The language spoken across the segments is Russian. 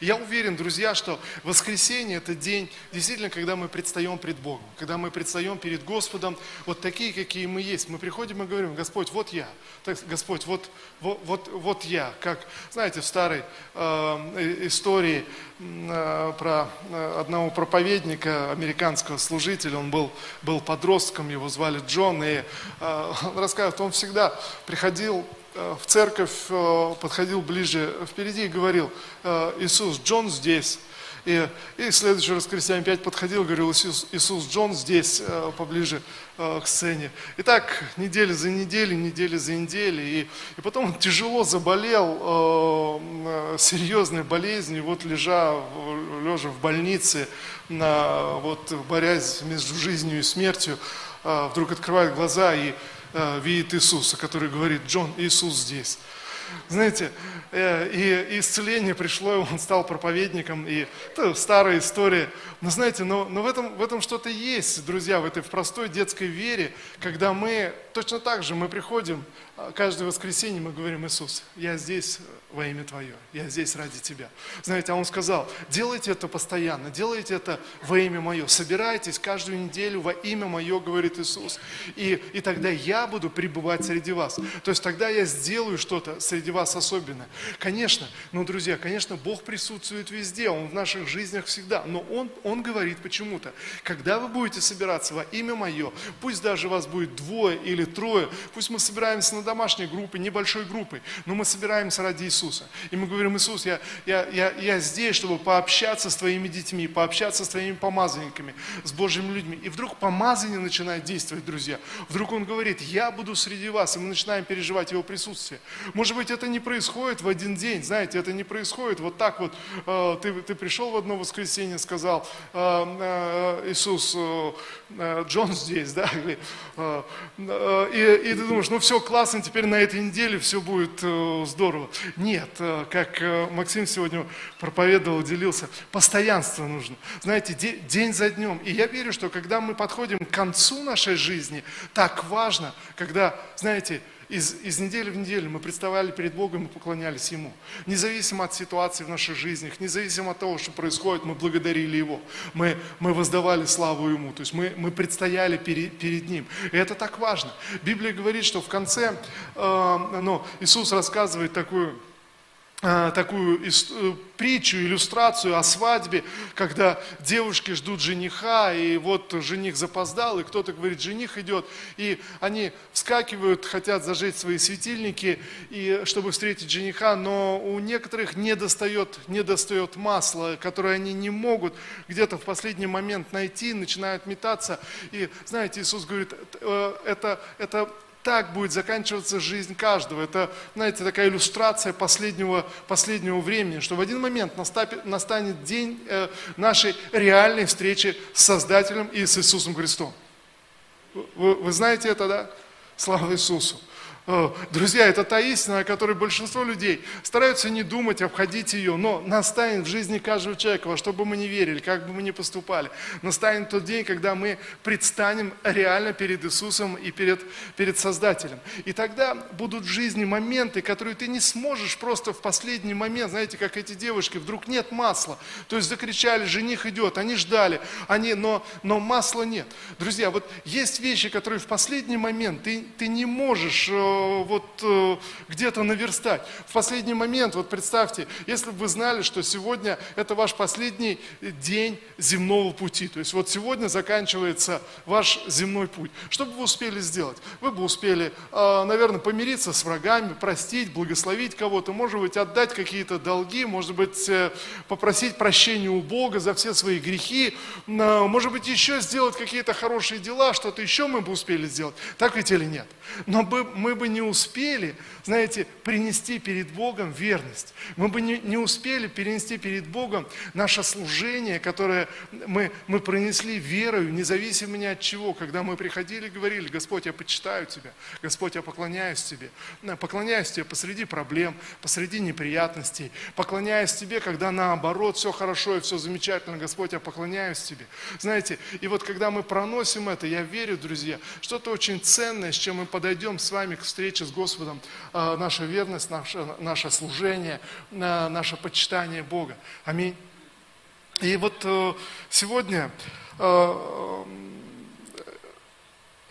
И я уверен, друзья, что воскресенье – это день, действительно, когда мы предстаем пред Богом, когда мы предстаем перед Господом, вот такие, какие мы есть. Мы приходим и говорим, Господь, вот я, так, Господь, вот, вот, вот, вот я. Как, знаете, в старой э, истории э, про э, одного проповедника, американского служителя, он был, был подростком, его звали Джон, и э, он рассказывает, он всегда приходил Э, в церковь, э, подходил ближе впереди и говорил, «Э, Иисус, Джон здесь. И, и в следующее воскресенье опять подходил, говорил, Иисус, Иисус Джон здесь, поближе к сцене. И так недели за неделей, недели за неделей. И, и потом он тяжело заболел э, серьезной болезнью, вот лежа, лежа в больнице, на, вот, борясь между жизнью и смертью, э, вдруг открывает глаза и Э, видит Иисуса, который говорит, Джон, Иисус здесь. Знаете, э, и исцеление пришло, он стал проповедником, и это старая история. Но знаете, но, но в этом, в этом что-то есть, друзья, в этой в простой детской вере, когда мы точно так же, мы приходим, а, каждое воскресенье мы говорим, Иисус, я здесь во имя Твое, я здесь ради Тебя. Знаете, а Он сказал, делайте это постоянно, делайте это во имя Мое, собирайтесь каждую неделю во имя Мое, говорит Иисус, и, и тогда я буду пребывать среди вас. То есть тогда я сделаю что-то среди вас особенное. Конечно, ну, друзья, конечно, Бог присутствует везде, Он в наших жизнях всегда, но Он, Он говорит почему-то, когда вы будете собираться во имя Мое, пусть даже вас будет двое или трое, пусть мы собираемся на домашней группе, небольшой группой, но мы собираемся ради Иисуса. И мы говорим, Иисус, я, я, я, я здесь, чтобы пообщаться с Твоими детьми, пообщаться с Твоими помазанниками, с Божьими людьми. И вдруг помазание начинает действовать, друзья. Вдруг Он говорит, я буду среди вас, и мы начинаем переживать Его присутствие. Может быть, это не происходит в один день, знаете, это не происходит вот так вот. Э, ты, ты пришел в одно воскресенье, сказал, э, э, Иисус, Джон здесь, да, и, и ты думаешь, ну все классно, теперь на этой неделе все будет здорово. Нет, как Максим сегодня проповедовал, делился, постоянство нужно. Знаете, день за днем. И я верю, что когда мы подходим к концу нашей жизни, так важно, когда, знаете, из, из недели в неделю мы представляли перед Богом и поклонялись Ему. Независимо от ситуации в наших жизнях, независимо от того, что происходит, мы благодарили Его. Мы, мы воздавали славу Ему. То есть мы, мы предстояли перед, перед Ним. И это так важно. Библия говорит, что в конце э, ну, Иисус рассказывает такую такую э, притчу, иллюстрацию о свадьбе, когда девушки ждут жениха, и вот жених запоздал, и кто-то говорит, жених идет, и они вскакивают, хотят зажечь свои светильники, и, чтобы встретить жениха, но у некоторых не достает, не достает масла, которое они не могут где-то в последний момент найти, начинают метаться. И знаете, Иисус говорит, «Э, это, это так будет заканчиваться жизнь каждого. Это, знаете, такая иллюстрация последнего, последнего времени, что в один момент настанет день э, нашей реальной встречи с Создателем и с Иисусом Христом. Вы, вы знаете это, да? Слава Иисусу! Друзья, это та истина, о которой большинство людей стараются не думать, обходить ее, но настанет в жизни каждого человека, во что бы мы ни верили, как бы мы ни поступали. Настанет тот день, когда мы предстанем реально перед Иисусом и перед, перед Создателем. И тогда будут в жизни моменты, которые ты не сможешь просто в последний момент, знаете, как эти девушки, вдруг нет масла. То есть закричали, жених идет, они ждали, они, но, но масла нет. Друзья, вот есть вещи, которые в последний момент ты, ты не можешь э, вот э, где-то наверстать. В последний момент, вот представьте, если бы вы знали, что сегодня это ваш последний день земного пути, то есть вот сегодня заканчивается ваш земной путь, что бы вы успели сделать? Вы бы успели, э, наверное, помириться с врагами, простить, благословить кого-то, может быть, отдать какие-то долги, может быть, э, попросить прощения у Бога за все свои грехи, может быть, еще сделать какие-то хорошие дела, что-то еще мы бы успели сделать. Так ведь или нет? Но мы не успели, знаете, принести перед Богом верность. Мы бы не, не успели перенести перед Богом наше служение, которое мы, мы пронесли верою, независимо ни от чего. Когда мы приходили и говорили, Господь, я почитаю Тебя, Господь, я поклоняюсь Тебе. Поклоняюсь Тебе посреди проблем, посреди неприятностей. Поклоняюсь Тебе, когда наоборот все хорошо и все замечательно, Господь, я поклоняюсь Тебе. Знаете, и вот когда мы проносим это, я верю, друзья, что-то очень ценное, с чем мы подойдем с вами к встречи с Господом, э, наша верность, наше, наше служение, э, наше почитание Бога. Аминь. И вот э, сегодня э,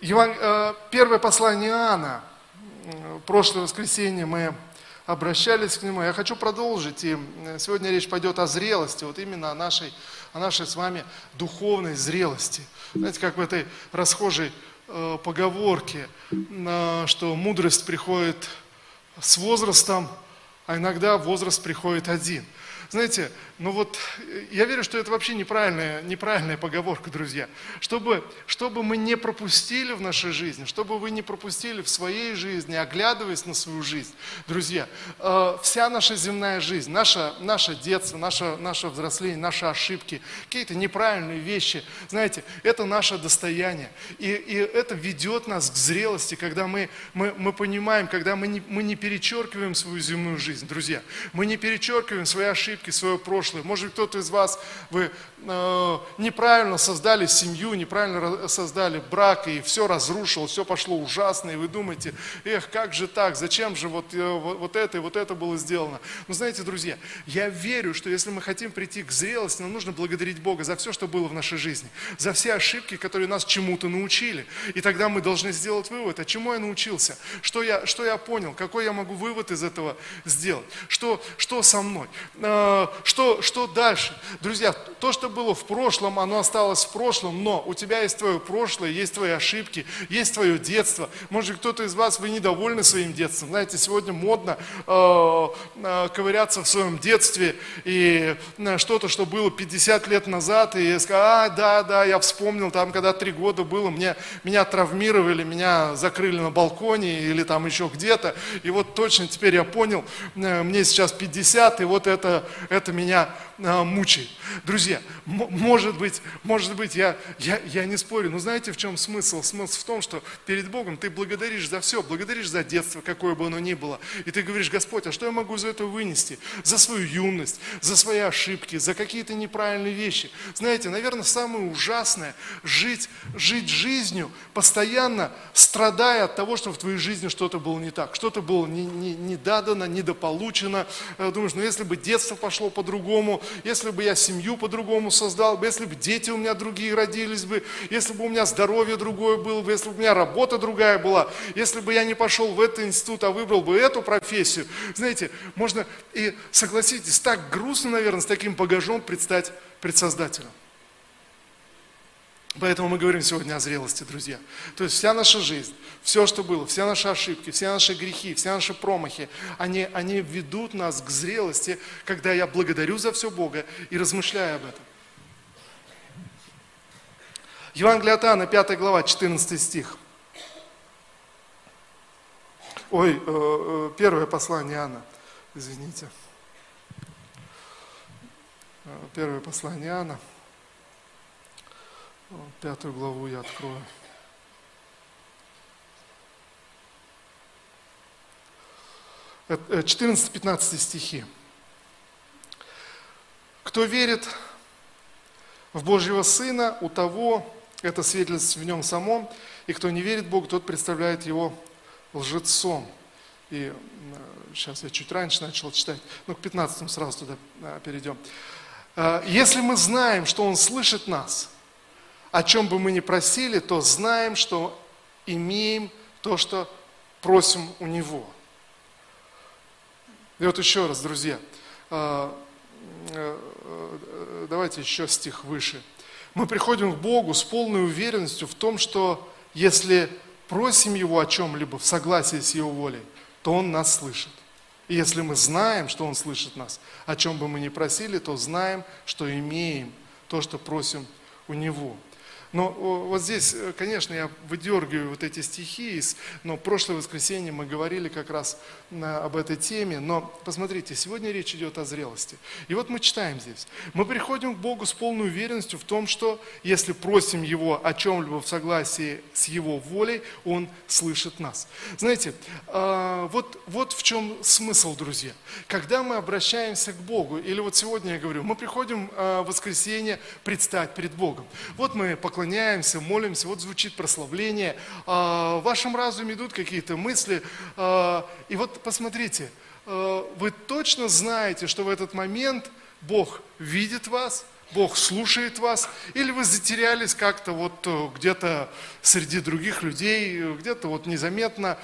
э, первое послание Иоанна, прошлое воскресенье мы обращались к нему. Я хочу продолжить, и сегодня речь пойдет о зрелости, вот именно о нашей, о нашей с вами духовной зрелости. Знаете, как в этой расхожей поговорке, что мудрость приходит с возрастом, а иногда возраст приходит один. Знаете, ну вот я верю, что это вообще неправильная, неправильная поговорка, друзья. Чтобы, чтобы мы не пропустили в нашей жизни, чтобы вы не пропустили в своей жизни, оглядываясь на свою жизнь, друзья, э, вся наша земная жизнь, наше, наше детство, наше, наше взросление, наши ошибки, какие-то неправильные вещи, знаете, это наше достояние. И, и это ведет нас к зрелости, когда мы, мы, мы понимаем, когда мы не, мы не перечеркиваем свою земную жизнь, друзья. Мы не перечеркиваем свои ошибки, свое прошлое. Может, кто-то из вас, вы э, неправильно создали семью, неправильно создали брак, и все разрушил, все пошло ужасно, и вы думаете, эх, как же так, зачем же вот, э, вот это и вот это было сделано. Но знаете, друзья, я верю, что если мы хотим прийти к зрелости, нам нужно благодарить Бога за все, что было в нашей жизни, за все ошибки, которые нас чему-то научили. И тогда мы должны сделать вывод, а чему я научился, что я, что я понял, какой я могу вывод из этого сделать, что, что со мной, э, что, что, дальше? Друзья, то, что было в прошлом, оно осталось в прошлом, но у тебя есть твое прошлое, есть твои ошибки, есть твое детство. Может, кто-то из вас, вы недовольны своим детством. Знаете, сегодня модно э, э, ковыряться в своем детстве и э, что-то, что было 50 лет назад, и сказать, а, да, да, я вспомнил, там, когда три года было, мне, меня травмировали, меня закрыли на балконе или там еще где-то, и вот точно теперь я понял, мне сейчас 50, и вот это, это меня а, мучает. Друзья, может быть, может быть, я, я, я не спорю, но знаете, в чем смысл? Смысл в том, что перед Богом ты благодаришь за все, благодаришь за детство, какое бы оно ни было. И ты говоришь, Господь, а что я могу за это вынести? За свою юность, за свои ошибки, за какие-то неправильные вещи. Знаете, наверное, самое ужасное – жить, жить жизнью, постоянно страдая от того, что в твоей жизни что-то было не так, что-то было не, не, не дадано, недополучено. Э, думаешь, ну если бы детство пошло по-другому, если бы я семью по-другому создал бы, если бы дети у меня другие родились бы, если бы у меня здоровье другое было бы, если бы у меня работа другая была, если бы я не пошел в этот институт, а выбрал бы эту профессию. Знаете, можно и согласитесь, так грустно, наверное, с таким багажом предстать пред Создателем. Поэтому мы говорим сегодня о зрелости, друзья. То есть вся наша жизнь, все, что было, все наши ошибки, все наши грехи, все наши промахи, они, они ведут нас к зрелости, когда я благодарю за все Бога и размышляю об этом. Евангелие от Иоанна, 5 глава, 14 стих. Ой, э, э, первое послание Иоанна, извините. Э, первое послание Иоанна, Пятую главу я открою. Э, 14-15 стихи. Кто верит в Божьего Сына, у того это свидетельство в нем самом, и кто не верит Богу, тот представляет его лжецом. И сейчас я чуть раньше начал читать, ну к 15 сразу туда э, перейдем. «Э, если мы знаем, что Он слышит нас – о чем бы мы ни просили, то знаем, что имеем то, что просим у Него. И вот еще раз, друзья, а, э, давайте еще стих выше. Мы приходим к Богу с полной уверенностью в том, что если просим Его о чем-либо в согласии с Его волей, то Он нас слышит. И если мы знаем, что Он слышит нас, о чем бы мы ни просили, то знаем, что имеем то, что просим у Него. Но вот здесь, э, конечно, я выдергиваю вот эти стихи, но прошлое воскресенье мы говорили как раз об этой теме, но посмотрите, сегодня речь идет о зрелости. И вот мы читаем здесь. Мы приходим к Богу с полной уверенностью в том, что если просим Его о чем-либо в согласии с Его волей, Он слышит нас. Знаете, вот, вот в чем смысл, друзья. Когда мы обращаемся к Богу, или вот сегодня я говорю, мы приходим в воскресенье предстать перед Богом. Вот мы поклоняемся поклоняемся, молимся, вот звучит прославление, а, в вашем разуме идут какие-то мысли, а, и вот посмотрите, а, вы точно знаете, что в этот момент Бог видит вас, Бог слушает вас, или вы затерялись как-то вот э, где-то среди других людей, где-то вот незаметно.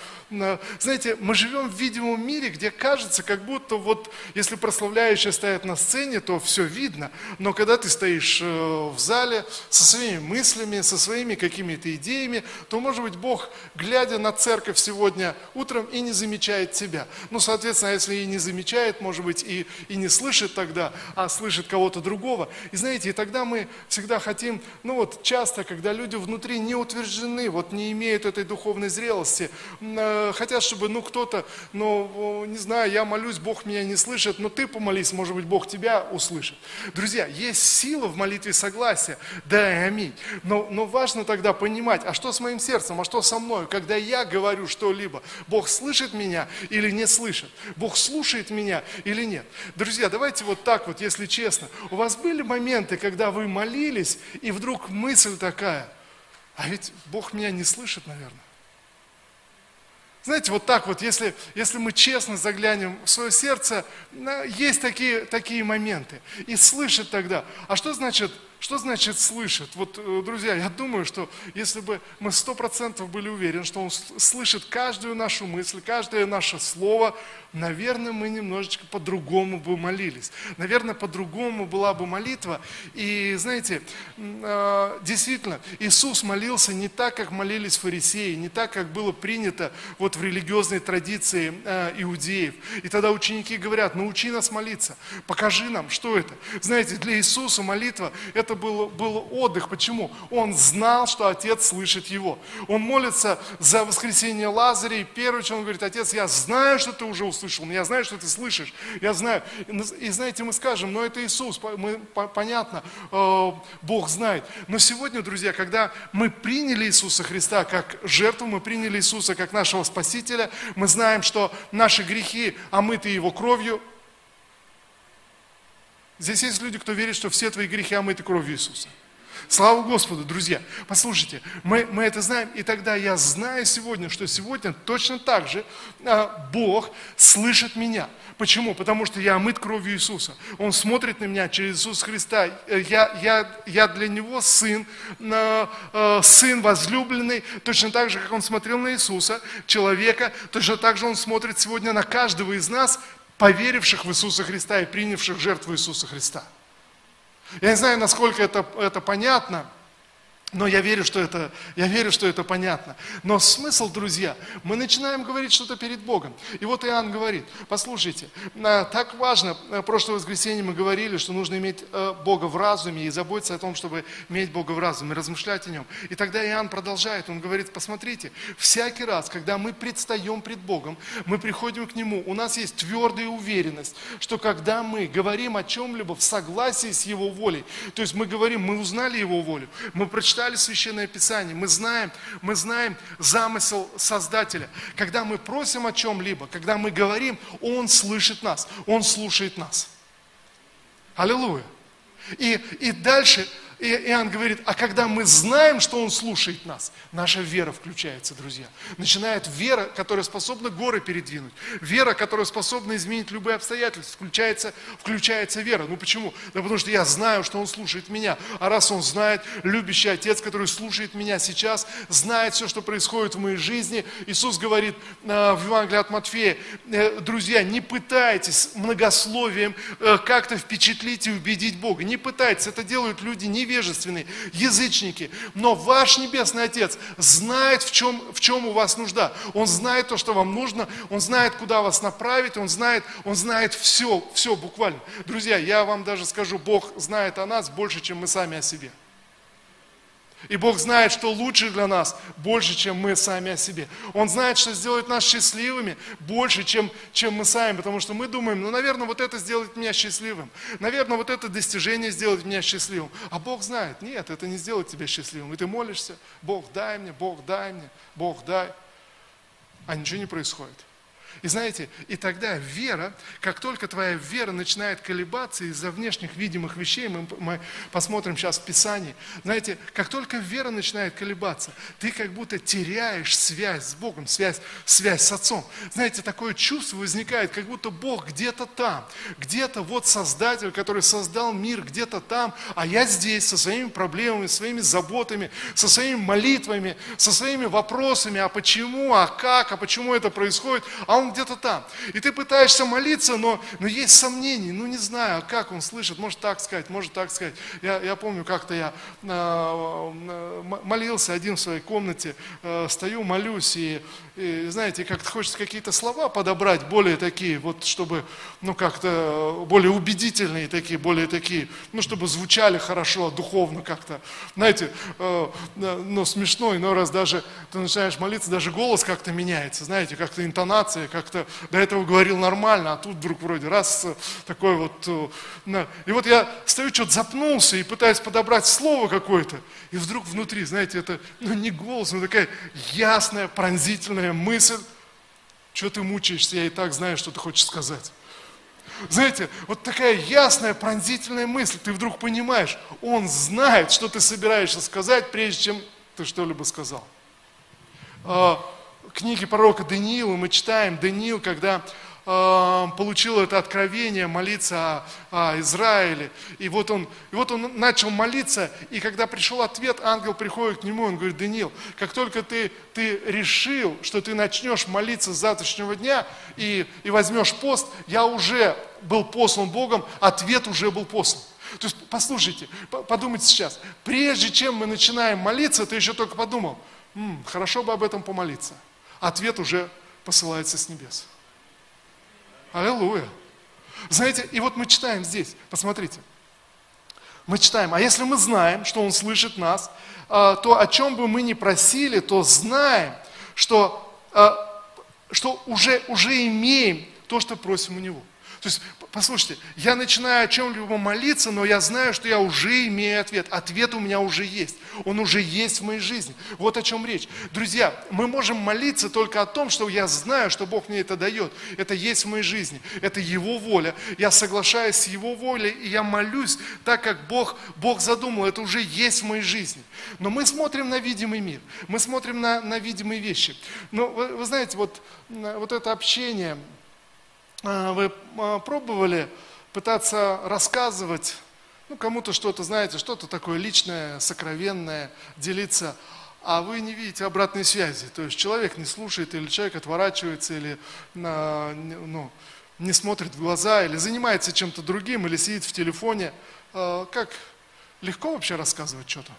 Знаете, мы живем в видимом мире, где кажется, как будто вот если прославляющие стоят на сцене, то все видно, но когда ты стоишь э, в зале со своими мыслями, со своими какими-то идеями, то, может быть, Бог, глядя на церковь сегодня утром, и не замечает тебя. Ну, соответственно, если и не замечает, может быть, и, и не слышит тогда, а слышит кого-то другого. И знаете, и тогда мы всегда хотим, ну вот часто, когда люди внутри не утверждены, вот не имеют этой духовной зрелости, э, хотят, чтобы, ну кто-то, ну не знаю, я молюсь, Бог меня не слышит, но ты помолись, может быть, Бог тебя услышит. Друзья, есть сила в молитве согласия, да и аминь. Но, но важно тогда понимать, а что с моим сердцем, а что со мной, когда я говорю что-либо, Бог слышит меня или не слышит, Бог слушает меня или нет. Друзья, давайте вот так вот, если честно, у вас были моменты, моменты, когда вы молились, и вдруг мысль такая, а ведь Бог меня не слышит, наверное. Знаете, вот так вот, если, если мы честно заглянем в свое сердце, есть такие, такие моменты. И слышит тогда. А что значит что значит слышит? Вот, э, друзья, я думаю, что если бы мы сто процентов были уверены, что Он слышит каждую нашу мысль, каждое наше слово, наверное, мы немножечко по-другому бы молились. Наверное, по-другому была бы молитва. И, знаете, э, действительно, Иисус молился не так, как молились фарисеи, не так, как было принято вот в религиозной традиции э, иудеев. И тогда ученики говорят, научи нас молиться, покажи нам, что это. Знаете, для Иисуса молитва – это это был, был отдых. Почему? Он знал, что Отец слышит его. Он молится за воскресение Лазаря, и первое, что он говорит, Отец, я знаю, что ты уже услышал, я знаю, что ты слышишь, я знаю. И знаете, мы скажем, но это Иисус, мы, понятно, э, Бог знает. Но сегодня, друзья, когда мы приняли Иисуса Христа как жертву, мы приняли Иисуса как нашего Спасителя, мы знаем, что наши грехи омыты Его кровью, Здесь есть люди, кто верит, что все твои грехи омыты кровью Иисуса. Слава Господу, друзья. Послушайте, мы, мы это знаем, и тогда я знаю сегодня, что сегодня точно так же а, Бог слышит меня. Почему? Потому что я омыт кровью Иисуса. Он смотрит на меня через Иисуса Христа. Я, я, я для Него сын, а, а, сын возлюбленный, точно так же, как Он смотрел на Иисуса, человека, точно так же Он смотрит сегодня на каждого из нас, поверивших в Иисуса Христа и принявших жертву Иисуса Христа. Я не знаю, насколько это, это понятно, но я верю, что это, я верю, что это понятно. Но смысл, друзья, мы начинаем говорить что-то перед Богом. И вот Иоанн говорит, послушайте, а, так важно, в прошлое воскресенье мы говорили, что нужно иметь э, Бога в разуме и заботиться о том, чтобы иметь Бога в разуме, размышлять о Нем. И тогда Иоанн продолжает, он говорит, посмотрите, всякий раз, когда мы предстаем пред Богом, мы приходим к Нему, у нас есть твердая уверенность, что когда мы говорим о чем-либо в согласии с Его волей, то есть мы говорим, мы узнали Его волю, мы прочитали читали Священное Писание, мы знаем, мы знаем замысел Создателя. Когда мы просим о чем-либо, когда мы говорим, Он слышит нас, Он слушает нас. Аллилуйя. И, и дальше и Иоанн говорит, а когда мы знаем, что Он слушает нас, наша вера включается, друзья. Начинает вера, которая способна горы передвинуть. Вера, которая способна изменить любые обстоятельства. Включается, включается вера. Ну почему? Да потому что я знаю, что Он слушает меня. А раз Он знает, любящий Отец, который слушает меня сейчас, знает все, что происходит в моей жизни. Иисус говорит э, в Евангелии от Матфея, э, друзья, не пытайтесь многословием э, как-то впечатлить и убедить Бога. Не пытайтесь. Это делают люди не невежественные, язычники. Но ваш Небесный Отец знает, в чем, в чем у вас нужда. Он знает то, что вам нужно, Он знает, куда вас направить, Он знает, Он знает все, все буквально. Друзья, я вам даже скажу, Бог знает о нас больше, чем мы сами о себе. И Бог знает, что лучше для нас больше, чем мы сами о себе. Он знает, что сделает нас счастливыми больше, чем, чем мы сами, потому что мы думаем, ну, наверное, вот это сделает меня счастливым. Наверное, вот это достижение сделает меня счастливым. А Бог знает, нет, это не сделает тебя счастливым. И ты молишься, Бог дай мне, Бог дай мне, Бог дай. А ничего не происходит. И знаете, и тогда вера, как только твоя вера начинает колебаться из-за внешних видимых вещей, мы, мы посмотрим сейчас в Писании, знаете, как только вера начинает колебаться, ты как будто теряешь связь с Богом, связь, связь с Отцом. Знаете, такое чувство возникает, как будто Бог где-то там, где-то вот Создатель, который создал мир, где-то там, а я здесь со своими проблемами, своими заботами, со своими молитвами, со своими вопросами, а почему, а как, а почему это происходит, а он где-то там. И ты пытаешься молиться, но, но есть сомнения, ну не знаю, как он слышит, может так сказать, может так сказать. Я, я помню, как-то я э, молился один в своей комнате, э, стою, молюсь, и, и знаете, как-то хочется какие-то слова подобрать, более такие, вот чтобы, ну как-то более убедительные такие, более такие, ну чтобы звучали хорошо, духовно как-то. Знаете, э, ну смешно, иной раз даже ты начинаешь молиться, даже голос как-то меняется, знаете, как-то интонация, как-то до этого говорил нормально, а тут вдруг вроде раз э, такой вот... Э, и вот я стою, что-то запнулся и пытаюсь подобрать слово какое-то, и вдруг внутри, знаете, это ну, не голос, но такая ясная, пронзительная мысль. Что ты мучаешься, я и так знаю, что ты хочешь сказать. Знаете, вот такая ясная, пронзительная мысль, ты вдруг понимаешь, он знает, что ты собираешься сказать, прежде чем ты что-либо сказал. Книге пророка Даниила мы читаем, Даниил, когда э, получил это откровение молиться о, о Израиле, и вот, он, и вот он начал молиться, и когда пришел ответ, ангел приходит к нему, он говорит, Даниил, как только ты, ты решил, что ты начнешь молиться с завтрашнего дня и, и возьмешь пост, я уже был послан Богом, ответ уже был послан. То есть, послушайте, подумайте сейчас, прежде чем мы начинаем молиться, ты еще только подумал, М, хорошо бы об этом помолиться ответ уже посылается с небес. Аллилуйя. Знаете, и вот мы читаем здесь, посмотрите. Мы читаем, а если мы знаем, что Он слышит нас, а, то о чем бы мы ни просили, то знаем, что, а, что уже, уже имеем то, что просим у Него. То есть Послушайте, я начинаю о чем-либо молиться, но я знаю, что я уже имею ответ. Ответ у меня уже есть. Он уже есть в моей жизни. Вот о чем речь. Друзья, мы можем молиться только о том, что я знаю, что Бог мне это дает. Это есть в моей жизни. Это Его воля. Я соглашаюсь с Его волей, и я молюсь так, как Бог, Бог задумал. Это уже есть в моей жизни. Но мы смотрим на видимый мир. Мы смотрим на, на видимые вещи. Но вы, вы знаете, вот, вот это общение, вы а, пробовали пытаться рассказывать, ну, кому-то что-то, знаете, что-то такое личное, сокровенное, делиться, а вы не видите обратной связи. То есть человек не слушает, или человек отворачивается, или ну, не смотрит в глаза, или занимается чем-то другим, или сидит в телефоне. А, как легко вообще рассказывать что-то?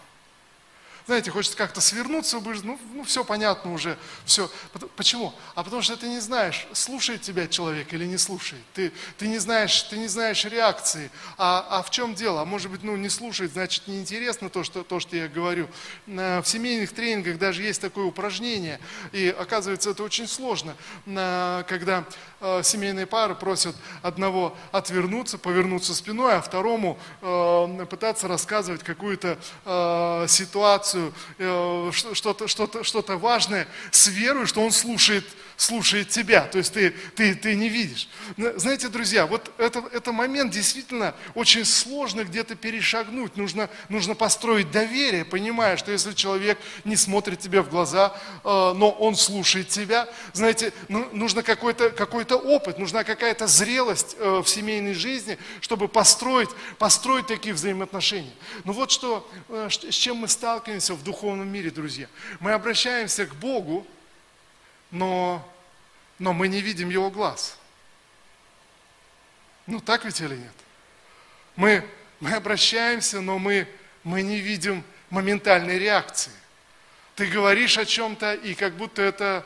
Знаете, хочется как-то свернуться, ну, ну все понятно уже, все. Почему? А потому что ты не знаешь, слушает тебя человек или не слушает. Ты, ты, не, знаешь, ты не знаешь реакции. А, а в чем дело? А может быть, ну не слушает, значит, неинтересно то что, то, что я говорю. В семейных тренингах даже есть такое упражнение, и оказывается, это очень сложно, когда э, семейные пары просят одного отвернуться, повернуться спиной, а второму э, пытаться рассказывать какую-то э, ситуацию, э, что-то что что важное с верой, что Он слушает, слушает тебя. То есть ты, ты, ты не видишь. Знаете, друзья, вот это, это момент действительно очень сложно где-то перешагнуть. Нужно, нужно построить доверие, понимая, что если человек не смотрит тебе в глаза, э, но он слушает тебя, знаете, ну, нужно какой-то какой опыт, нужна какая-то зрелость э, в семейной жизни, чтобы построить, построить такие взаимоотношения. Ну вот что, с чем мы сталкиваемся в духовном мире, друзья. Мы обращаемся к Богу, но, но мы не видим Его глаз. Ну так ведь или нет? Мы, мы обращаемся, но мы, мы не видим моментальной реакции. Ты говоришь о чем-то, и как будто это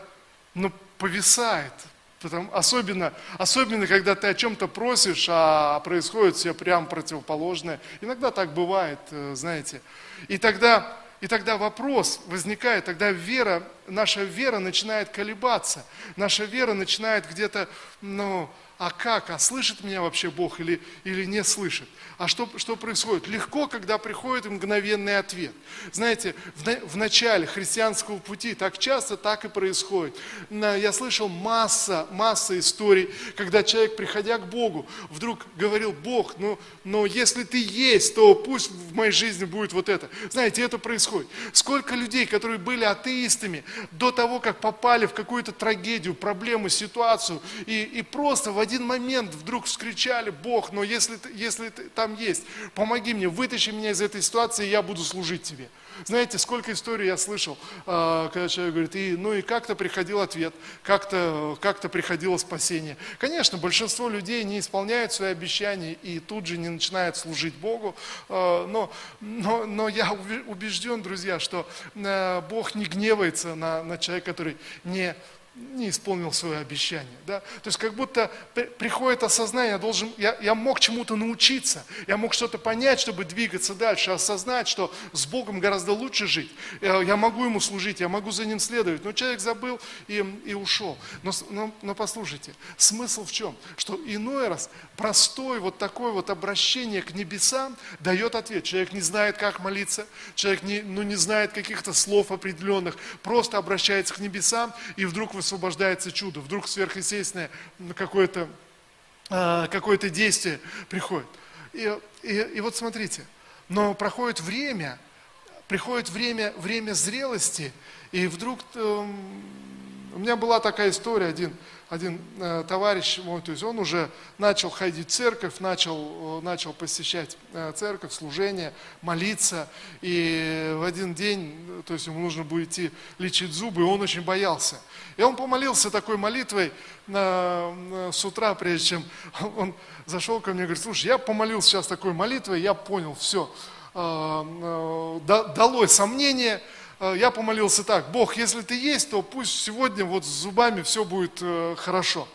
ну, повисает. Потому, особенно, особенно, когда ты о чем-то просишь, а происходит все прям противоположное. Иногда так бывает, э, знаете. И тогда и тогда вопрос возникает, тогда вера, наша вера начинает колебаться, наша вера начинает где-то ну, а как, а слышит меня вообще Бог или, или не слышит? А что, что происходит? Легко, когда приходит мгновенный ответ. Знаете, в, в начале христианского пути так часто так и происходит. Я слышал масса, масса историй, когда человек, приходя к Богу, вдруг говорил, Бог, ну, но если ты есть, то пусть в моей жизни будет вот это. Знаете, это происходит. Сколько людей, которые были атеистами до того, как попали в какую-то трагедию, проблему, ситуацию, и, и просто в один момент вдруг вскричали, Бог, но если, если ты там есть, помоги мне, вытащи меня из этой ситуации, я буду служить тебе. Знаете, сколько историй я слышал, а, когда человек говорит, и, ну и как-то приходил ответ, как-то как приходило спасение. Конечно, большинство людей не исполняют свои обещания и тут же не начинают служить Богу, а, но, но, но я убежден, друзья, что а, Бог не гневается на, на человека, который не не исполнил свое обещание. Да? То есть как будто приходит осознание, я, должен, я, я мог чему-то научиться, я мог что-то понять, чтобы двигаться дальше, осознать, что с Богом гораздо лучше жить. Я, я могу Ему служить, я могу за Ним следовать. Но человек забыл и, и ушел. Но, но, но послушайте, смысл в чем? Что иной раз простой вот такое вот обращение к небесам дает ответ. Человек не знает, как молиться, человек не, ну, не знает каких-то слов определенных, просто обращается к небесам, и вдруг высвобождается чудо, вдруг сверхъестественное какое-то а, какое действие приходит. И, и, и вот смотрите, но проходит время, приходит время, время зрелости, и вдруг э, у меня была такая история, один один э, товарищ мой, то есть он уже начал ходить в церковь, начал, э, начал посещать э, церковь, служение, молиться. И в один день, то есть ему нужно было идти лечить зубы, и он очень боялся. И он помолился такой молитвой с утра, прежде чем он зашел ко мне и говорит, слушай, я помолился сейчас такой молитвой, я понял, все, сомнения, Э, я помолился так, Бог, если ты есть, то пусть сегодня вот с зубами все будет э, хорошо.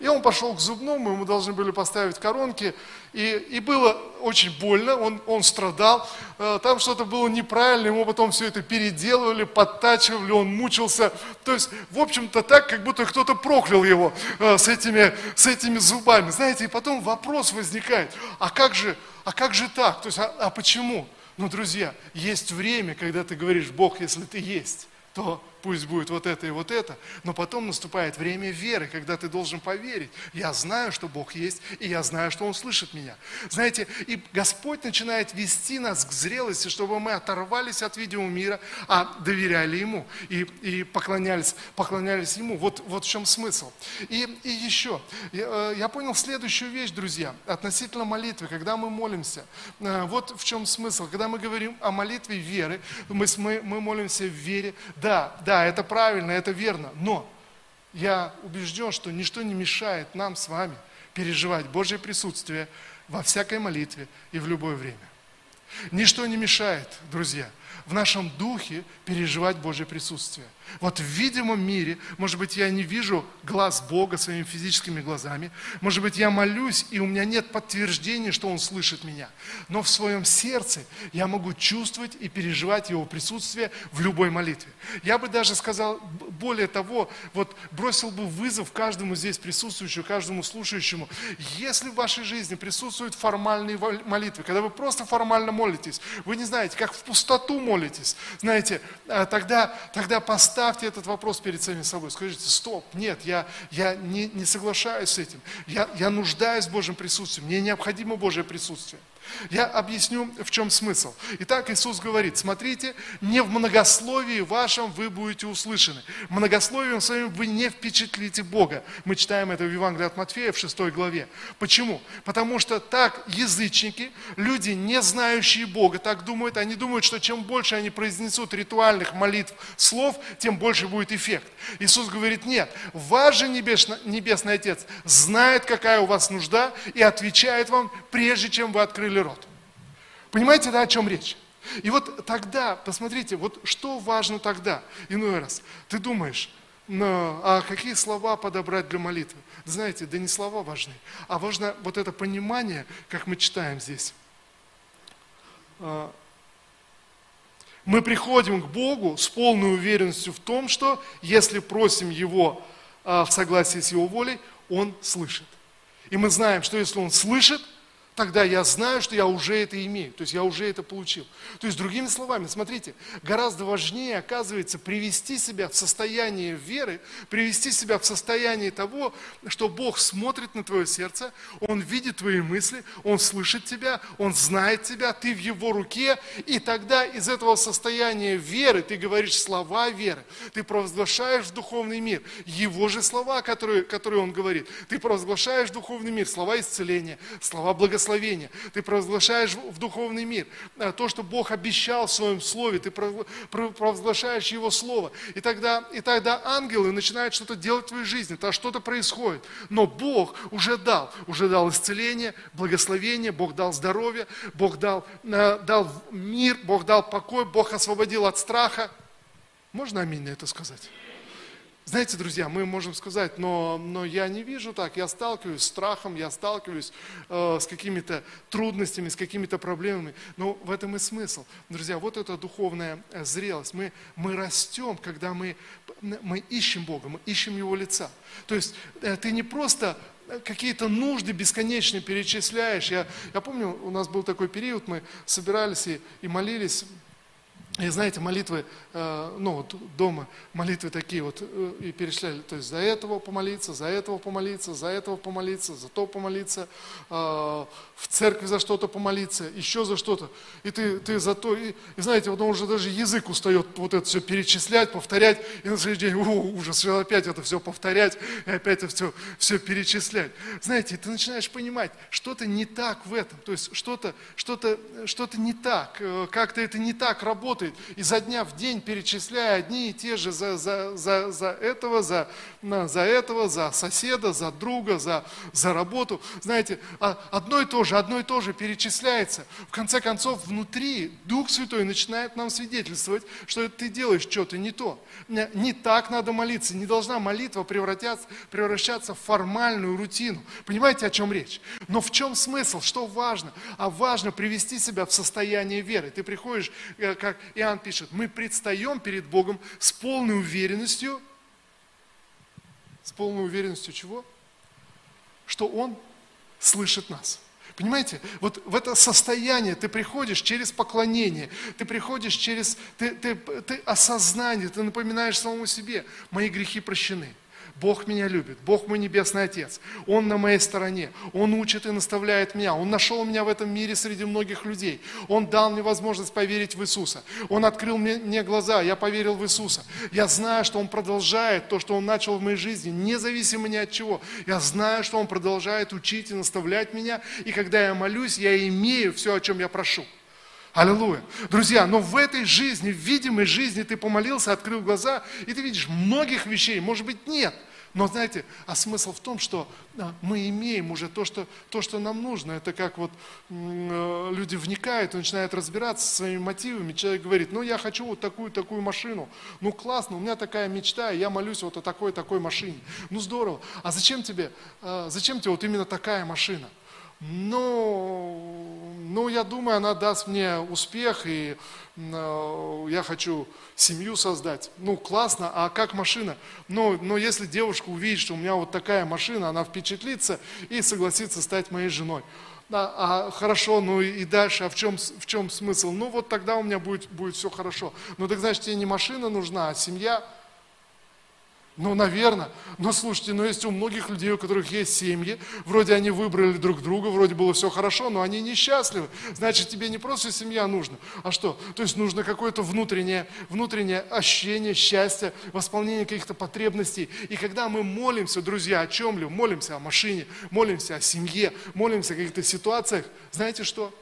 И он пошел к зубному, ему должны были поставить коронки, и, и было очень больно, он, он страдал, э, там что-то было неправильно, ему потом все это переделывали, подтачивали, он мучился. То есть, в общем-то, так, как будто кто-то проклял его с этими, с этими зубами. Знаете, и потом вопрос возникает, а как же, а как же так? То есть, а, а почему? Но, друзья, есть время, когда ты говоришь, Бог, если ты есть, то пусть будет вот это и вот это, но потом наступает время веры, когда ты должен поверить. Я знаю, что Бог есть, и я знаю, что Он слышит меня. Знаете, и Господь начинает вести нас к зрелости, чтобы мы оторвались от видимого мира, а доверяли Ему и, и поклонялись, поклонялись Ему. Вот, вот в чем смысл. И, и еще, я, э, я понял следующую вещь, друзья, относительно молитвы, когда мы молимся. Э, вот в чем смысл. Когда мы говорим о молитве веры, мы, мы, мы молимся в вере. Да, да, да, это правильно, это верно, но я убежден, что ничто не мешает нам с вами переживать Божье присутствие во всякой молитве и в любое время. Ничто не мешает, друзья, в нашем духе переживать Божье присутствие. Вот в видимом мире, может быть, я не вижу глаз Бога своими физическими глазами, может быть, я молюсь, и у меня нет подтверждения, что Он слышит меня. Но в своем сердце я могу чувствовать и переживать Его присутствие в любой молитве. Я бы даже сказал, более того, вот бросил бы вызов каждому здесь присутствующему, каждому слушающему. Если в вашей жизни присутствуют формальные молитвы, когда вы просто формально молитесь, вы не знаете, как в пустоту молитесь, знаете, а тогда, тогда поставьте поставьте этот вопрос перед самим собой. Скажите, стоп, нет, я, я не, не соглашаюсь с этим. Я, я нуждаюсь в Божьем присутствии. Мне необходимо Божье присутствие. Я объясню, в чем смысл. Итак, Иисус говорит, смотрите, не в многословии вашем вы будете услышаны. Многословием своим вы не впечатлите Бога. Мы читаем это в Евангелии от Матфея в 6 главе. Почему? Потому что так язычники, люди, не знающие Бога, так думают, они думают, что чем больше они произнесут ритуальных молитв, слов, тем больше будет эффект. Иисус говорит, нет, ваш же Небесный, Небесный Отец знает, какая у вас нужда, и отвечает вам, прежде чем вы открыли рот. Понимаете, да, о чем речь? И вот тогда, посмотрите, вот что важно тогда, иной раз. Ты думаешь, но, а какие слова подобрать для молитвы? Знаете, да не слова важны, а важно вот это понимание, как мы читаем здесь. А, мы приходим к Богу с полной уверенностью в том, что если просим Его а, в согласии с Его волей, Он слышит. И мы знаем, что если Он слышит, тогда я знаю, что я уже это имею, то есть я уже это получил. То есть, другими словами, смотрите, гораздо важнее, оказывается, привести себя в состояние веры, привести себя в состояние того, что Бог смотрит на твое сердце, Он видит твои мысли, Он слышит тебя, Он знает тебя, ты в Его руке, и тогда из этого состояния веры ты говоришь слова веры, ты провозглашаешь в духовный мир. Его же слова, которые, которые Он говорит, ты провозглашаешь в духовный мир слова исцеления, слова благословения, благословения. Ты провозглашаешь в духовный мир э, то, что Бог обещал в своем слове, ты провозглашаешь Его слово. И тогда, и тогда ангелы начинают что-то делать в твоей жизни, то что-то происходит. Но Бог уже дал, уже дал исцеление, благословение, Бог дал здоровье, Бог дал, э, дал мир, Бог дал покой, Бог освободил от страха. Можно аминь на это сказать? Знаете, друзья, мы можем сказать, но, но я не вижу так, я сталкиваюсь с страхом, я сталкиваюсь э, с какими-то трудностями, с какими-то проблемами. Но в этом и смысл. Друзья, вот эта духовная э, зрелость. Мы, мы растем, когда мы, мы ищем Бога, мы ищем Его лица. То есть э, ты не просто э, какие-то нужды бесконечно перечисляешь. Я, я помню, у нас был такой период, мы собирались и, и молились и знаете, молитвы, э, ну вот дома молитвы такие вот э, и перечисляли, то есть за этого помолиться, за этого помолиться, за этого помолиться, за то помолиться, э, в церкви за что-то помолиться, еще за что-то. И ты, ты за то, и, и знаете, вот он уже даже язык устает вот это все перечислять, повторять, и на следующий день, о, ужас, опять это все повторять, и опять это все, все перечислять. Знаете, ты начинаешь понимать, что-то не так в этом, то есть что-то что -то, что -то не так, как-то это не так работает, работает, изо дня в день перечисляя одни и те же за, за, за, за этого, за, за этого, за соседа, за друга, за, за работу. Знаете, а одно и то же, одно и то же перечисляется. В конце концов, внутри Дух Святой начинает нам свидетельствовать, что ты делаешь что-то не то. Не так надо молиться, не должна молитва превратиться, превращаться в формальную рутину. Понимаете, о чем речь? Но в чем смысл? Что важно? А важно привести себя в состояние веры. Ты приходишь, э, как Иоанн пишет, мы предстаем перед Богом с полной уверенностью, с полной уверенностью чего? Что Он слышит нас. Понимаете, вот в это состояние ты приходишь через поклонение, ты приходишь через ты, ты, ты осознание, ты напоминаешь самому себе, мои грехи прощены. Бог меня любит, Бог мой небесный Отец, Он на моей стороне, Он учит и наставляет меня, Он нашел меня в этом мире среди многих людей, Он дал мне возможность поверить в Иисуса, Он открыл мне, мне глаза, я поверил в Иисуса, я знаю, что Он продолжает то, что Он начал в моей жизни, независимо ни от чего, я знаю, что Он продолжает учить и наставлять меня, и когда я молюсь, я имею все, о чем я прошу. Аллилуйя. Друзья, но в этой жизни, в видимой жизни ты помолился, открыл глаза, и ты видишь многих вещей, может быть, нет. Но знаете, а смысл в том, что а, мы имеем уже то, что, то, что нам нужно. Это как вот э, люди вникают начинают разбираться со своими мотивами. Человек говорит, ну я хочу вот такую-такую машину. Ну классно, у меня такая мечта, я молюсь вот о такой-такой машине. Ну здорово. А зачем тебе, а, зачем тебе вот именно такая машина? Ну, ну, я думаю, она даст мне успех, и э, я хочу семью создать. Ну, классно, а как машина? Но, но если девушка увидит, что у меня вот такая машина, она впечатлится и согласится стать моей женой. А, а хорошо, ну и дальше, а в чем, в чем смысл? Ну вот тогда у меня будет, будет все хорошо. Ну так значит, тебе не машина нужна, а семья – ну, наверное. Но слушайте, но есть у многих людей, у которых есть семьи, вроде они выбрали друг друга, вроде было все хорошо, но они несчастливы. Значит, тебе не просто семья нужна, а что? То есть нужно какое-то внутреннее, внутреннее ощущение счастья, восполнение каких-то потребностей. И когда мы молимся, друзья, о чем ли? Молимся о машине, молимся о семье, молимся о каких-то ситуациях. Знаете что?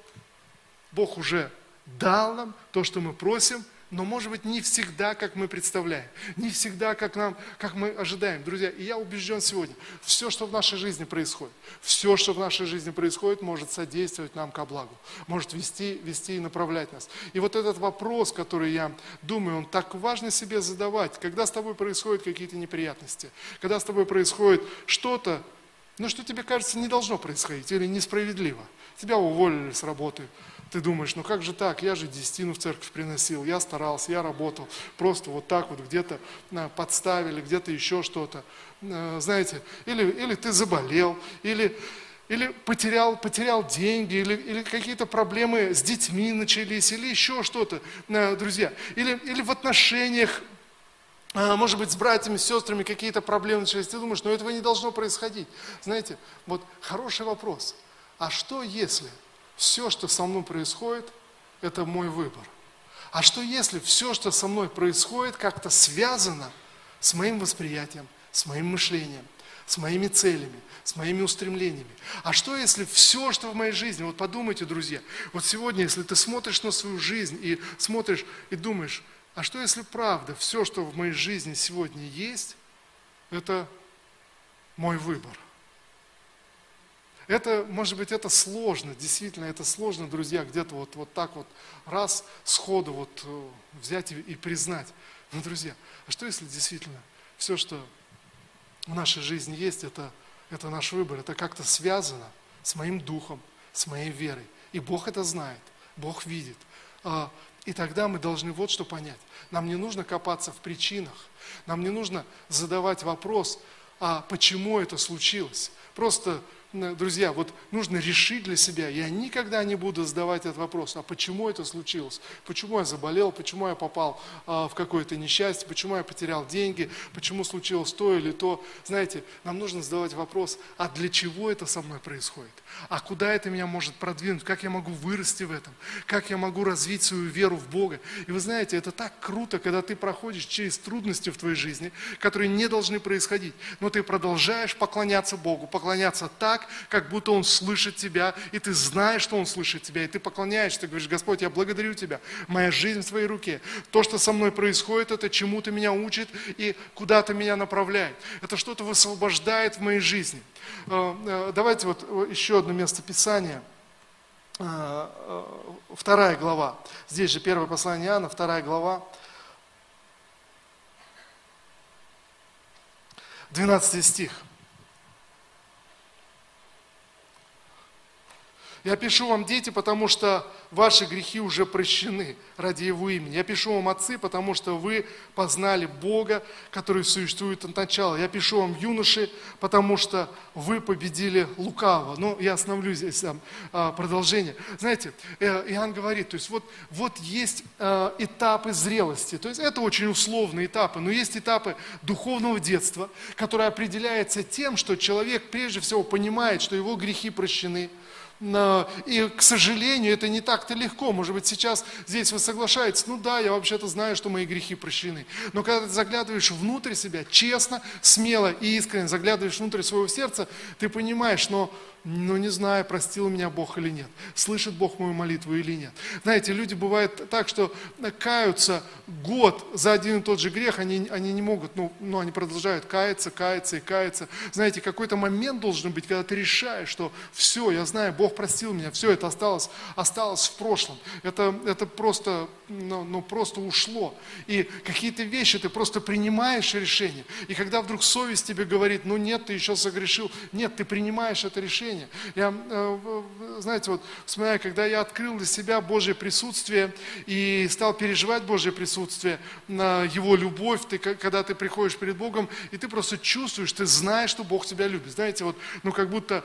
Бог уже дал нам то, что мы просим, но может быть не всегда, как мы представляем, не всегда, как, нам, как мы ожидаем. Друзья, и я убежден сегодня, все, что в нашей жизни происходит, все, что в нашей жизни происходит, может содействовать нам ко благу, может вести, вести и направлять нас. И вот этот вопрос, который я думаю, он так важно себе задавать, когда с тобой происходят какие-то неприятности, когда с тобой происходит что-то, но что тебе кажется не должно происходить или несправедливо. Тебя уволили с работы, ты думаешь, ну как же так, я же десятину в церковь приносил, я старался, я работал, просто вот так вот где-то подставили, где-то еще что-то, э, знаете, или, или ты заболел, или, или потерял, потерял деньги, или, или какие-то проблемы с детьми начались, или еще что-то, э, друзья, или, или в отношениях а, может быть, с братьями, с сестрами какие-то проблемы начались, ты думаешь, но этого не должно происходить. Знаете, вот хороший вопрос. А что если все, что со мной происходит, это мой выбор? А что если все, что со мной происходит, как-то связано с моим восприятием, с моим мышлением, с моими целями, с моими устремлениями. А что если все, что в моей жизни, вот подумайте, друзья, вот сегодня, если ты смотришь на свою жизнь и смотришь и думаешь, а что если правда, все, что в моей жизни сегодня есть, это мой выбор? Это, может быть, это сложно, действительно, это сложно, друзья, где-то вот, вот так вот раз сходу вот э, взять и, признать. Но, друзья, а что если действительно все, что в нашей жизни есть, это, это наш выбор, это как-то связано с моим духом, с моей верой. И Бог это знает, Бог видит. А, и тогда мы должны вот что понять. Нам не нужно копаться в причинах. Нам не нужно задавать вопрос, а почему это случилось. Просто друзья, вот нужно решить для себя, я никогда не буду задавать этот вопрос, а почему это случилось, почему я заболел, почему я попал а, в какое-то несчастье, почему я потерял деньги, почему случилось то или то. Знаете, нам нужно задавать вопрос, а для чего это со мной происходит, а куда это меня может продвинуть, как я могу вырасти в этом, как я могу развить свою веру в Бога. И вы знаете, это так круто, когда ты проходишь через трудности в твоей жизни, которые не должны происходить, но ты продолжаешь поклоняться Богу, поклоняться так, так, как будто Он слышит тебя, и ты знаешь, что Он слышит тебя, и ты поклоняешься, ты говоришь, Господь, я благодарю Тебя, моя жизнь в Твоей руке. То, что со мной происходит, это чему-то меня учит и куда-то меня направляет. Это что-то высвобождает в моей жизни. Э, э, давайте вот э, еще одно место Писания. Вторая глава. Здесь же первое послание Иоанна, вторая глава. 12 стих. Я пишу вам, дети, потому что ваши грехи уже прощены ради Его имени. Я пишу вам, отцы, потому что вы познали Бога, который существует от начала. Я пишу вам, юноши, потому что вы победили лукаво. Ну, я остановлюсь здесь, там, а, продолжение. Знаете, э, Иоанн говорит, то есть вот, вот есть э, этапы зрелости, то есть это очень условные этапы, но есть этапы духовного детства, которые определяются тем, что человек прежде всего понимает, что его грехи прощены – и, к сожалению, это не так-то легко. Может быть, сейчас здесь вы соглашаетесь, ну да, я вообще-то знаю, что мои грехи прощены. Но когда ты заглядываешь внутрь себя, честно, смело и искренне заглядываешь внутрь своего сердца, ты понимаешь, но ну не знаю, простил меня Бог или нет, слышит Бог мою молитву или нет. Знаете, люди бывают так, что каются год за один и тот же грех, они, они не могут, ну, ну они продолжают каяться, каяться и каяться. Знаете, какой-то момент должен быть, когда ты решаешь, что все, я знаю, Бог простил меня, все это осталось, осталось в прошлом. Это, это просто, ну, ну, просто ушло. И какие-то вещи ты просто принимаешь решение. И когда вдруг совесть тебе говорит, ну нет, ты еще согрешил, нет, ты принимаешь это решение, спасения. Я, э, знаете, вот вспоминаю, когда я открыл для себя Божье присутствие и стал переживать Божье присутствие, Его любовь, ты, когда ты приходишь перед Богом, и ты просто чувствуешь, ты знаешь, что Бог тебя любит. Знаете, вот, ну как будто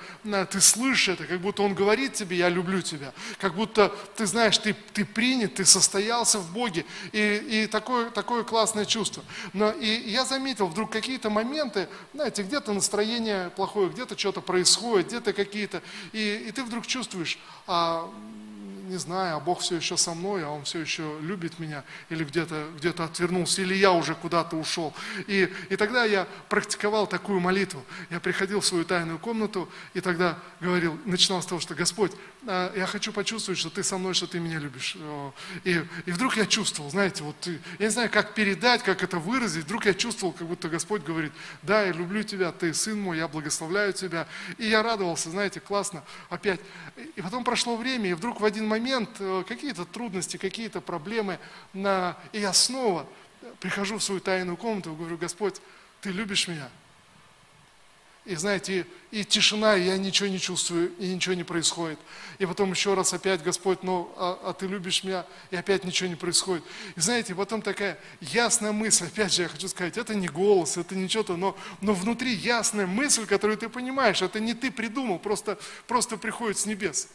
ты слышишь это, как будто Он говорит тебе, я люблю тебя. Как будто ты знаешь, ты, ты принят, ты состоялся в Боге. И, и такое, такое классное чувство. Но и я заметил вдруг какие-то моменты, знаете, где-то настроение плохое, где-то что-то происходит, где-то какие-то, и, и ты вдруг чувствуешь, а не знаю, а Бог все еще со мной, а Он все еще любит меня, или где-то где отвернулся, или я уже куда-то ушел. И, и тогда я практиковал такую молитву. Я приходил в свою тайную комнату и тогда говорил, начинал с того, что Господь, а, я хочу почувствовать, что Ты со мной, что Ты меня любишь. И, и вдруг я чувствовал, знаете, вот я не знаю, как передать, как это выразить, вдруг я чувствовал, как будто Господь говорит, да, я люблю тебя, ты сын мой, я благословляю тебя. И я радовался, знаете, классно, опять. И потом прошло время, и вдруг в один момент момент э, какие-то трудности, какие-то проблемы, на... и я снова прихожу в свою тайную комнату и говорю, Господь, Ты любишь меня? и знаете, и, и тишина, и я ничего не чувствую, и ничего не происходит. И потом еще раз опять, Господь, ну, а, а ты любишь меня, и опять ничего не происходит. И знаете, потом такая ясная мысль, опять же, я хочу сказать, это не голос, это не что-то, но, но внутри ясная мысль, которую ты понимаешь, это не ты придумал, просто, просто приходит с небес.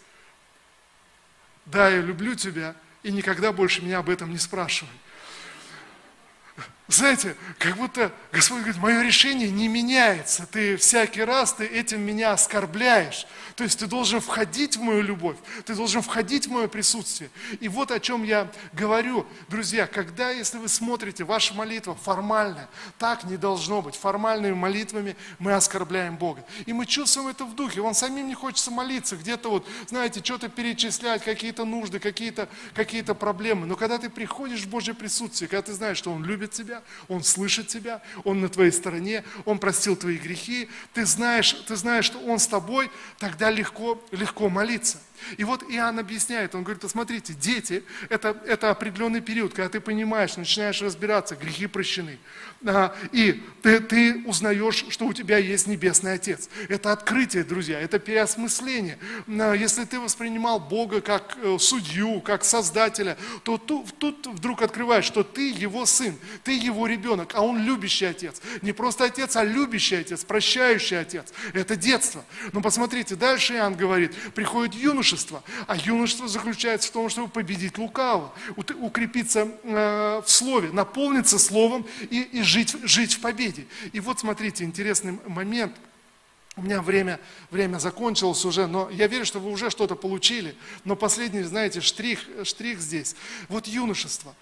Да, я люблю тебя, и никогда больше меня об этом не спрашивай. Знаете, как будто Господь говорит, мое решение не меняется. Ты всякий раз, ты этим меня оскорбляешь. То есть ты должен входить в мою любовь, ты должен входить в мое присутствие. И вот о чем я говорю, друзья, когда, если вы смотрите, ваша молитва формальная, так не должно быть. Формальными молитвами мы оскорбляем Бога. И мы чувствуем это в духе. Он самим не хочется молиться, где-то вот, знаете, что-то перечислять, какие-то нужды, какие-то какие проблемы. Но когда ты приходишь в Божье присутствие, когда ты знаешь, что Он любит тебя, Он слышит тебя, Он на твоей стороне, Он простил твои грехи, ты знаешь, ты знаешь, что Он с тобой, тогда легко, легко молиться. И вот Иоанн объясняет, он говорит, посмотрите, дети, это, это определенный период, когда ты понимаешь, начинаешь разбираться, грехи прощены. А, и ты, ты узнаешь, что у тебя есть Небесный Отец. Это открытие, друзья, это переосмысление. А, если ты воспринимал Бога как э, судью, как Создателя, то тут, тут вдруг открываешь, что ты Его сын, ты Его ребенок, а Он любящий Отец. Не просто Отец, а любящий Отец, прощающий Отец. Это детство. Но посмотрите, дальше Иоанн говорит, приходит юношество, а юношество заключается в том, чтобы победить лукаво, укрепиться э, в Слове, наполниться Словом и, и жить, жить в победе. И вот смотрите, интересный момент – у меня время, время закончилось уже, но я верю, что вы уже что-то получили. Но последний, знаете, штрих, штрих здесь. Вот юношество.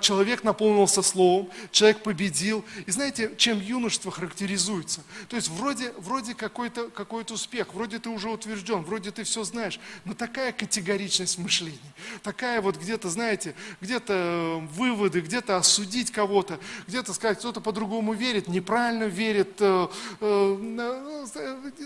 Человек наполнился словом, человек победил. И знаете, чем юношество характеризуется? То есть вроде, вроде какой-то какой успех, вроде ты уже утвержден, вроде ты все знаешь, но такая категоричность мышления, такая вот где-то, знаете, где-то э, выводы, где-то осудить кого-то, где-то сказать, кто-то по-другому верит, неправильно верит, э, э,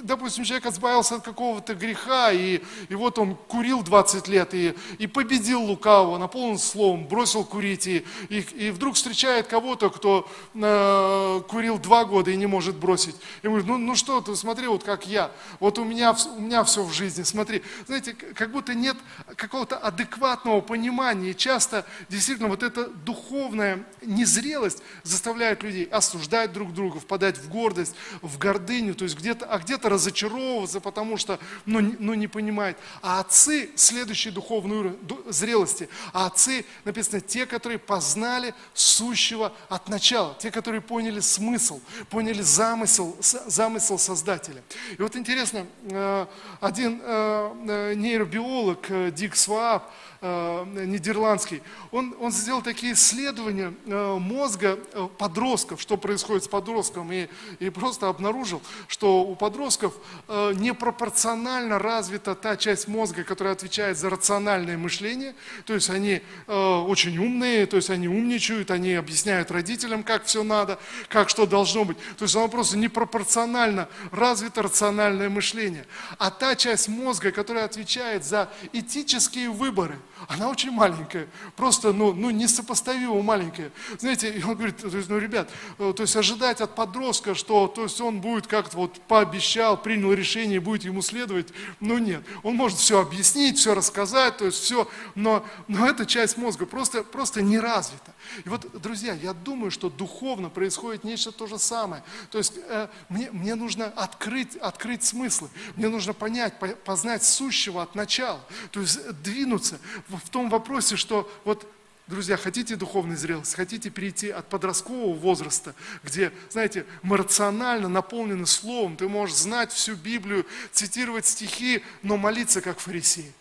допустим, человек избавился от какого-то греха, и, и вот он курил 20 лет, и, и победил лукавого, наполнен словом, бросил курить, и, и, и вдруг встречает кого-то, кто э, курил два года и не может бросить. И говорит, ну, ну что ты, смотри, вот как я, вот у меня, у меня все в жизни, смотри. Знаете, как будто нет какого-то адекватного понимания, и часто действительно вот эта духовная незрелость заставляет людей осуждать друг друга, впадать в гордость, в гордыню, то есть где-то а где-то разочаровываться, потому что ну, ну, не понимает. А отцы, следующий духовный уровень зрелости, а отцы, написано, те, которые познали сущего от начала, те, которые поняли смысл, поняли замысел, замысел Создателя. И вот интересно, э, один э, э, нейробиолог Дик Свааб, нидерландский, он, он сделал такие исследования э, мозга э, подростков, что происходит с подростком, и, и просто обнаружил, что у подростков непропорционально развита та часть мозга, которая отвечает за рациональное мышление, то есть они очень умные, то есть они умничают, они объясняют родителям, как все надо, как что должно быть. То есть оно просто непропорционально развито рациональное мышление. А та часть мозга, которая отвечает за этические выборы – она очень маленькая, просто, ну, ну несопоставимо маленькая. Знаете, и он говорит, то есть, ну, ребят, э, то есть ожидать от подростка, что то есть он будет как-то вот пообещал, принял решение, будет ему следовать, ну нет. Он может все объяснить, все рассказать, то есть все, но, но эта часть мозга просто, просто не развита. И вот, друзья, я думаю, что духовно происходит нечто то же самое. То есть э, мне, мне нужно открыть, открыть смыслы, мне нужно понять, познать сущего от начала, то есть двинуться в том вопросе, что вот Друзья, хотите духовной зрелости, хотите перейти от подросткового возраста, где, знаете, мы рационально наполнены словом, ты можешь знать всю Библию, цитировать стихи, но молиться как фарисей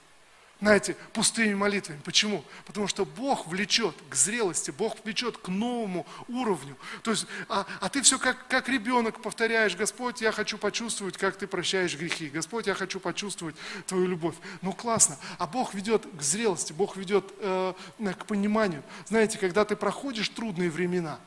знаете, пустыми молитвами. Почему? Потому что Бог влечет к зрелости, Бог влечет к новому уровню. То есть, а, а ты все как, как ребенок повторяешь, Господь, я хочу почувствовать, как ты прощаешь грехи. Господь, я хочу почувствовать твою любовь. Ну классно. А Бог ведет к зрелости, Бог ведет э, к пониманию. Знаете, когда ты проходишь трудные времена,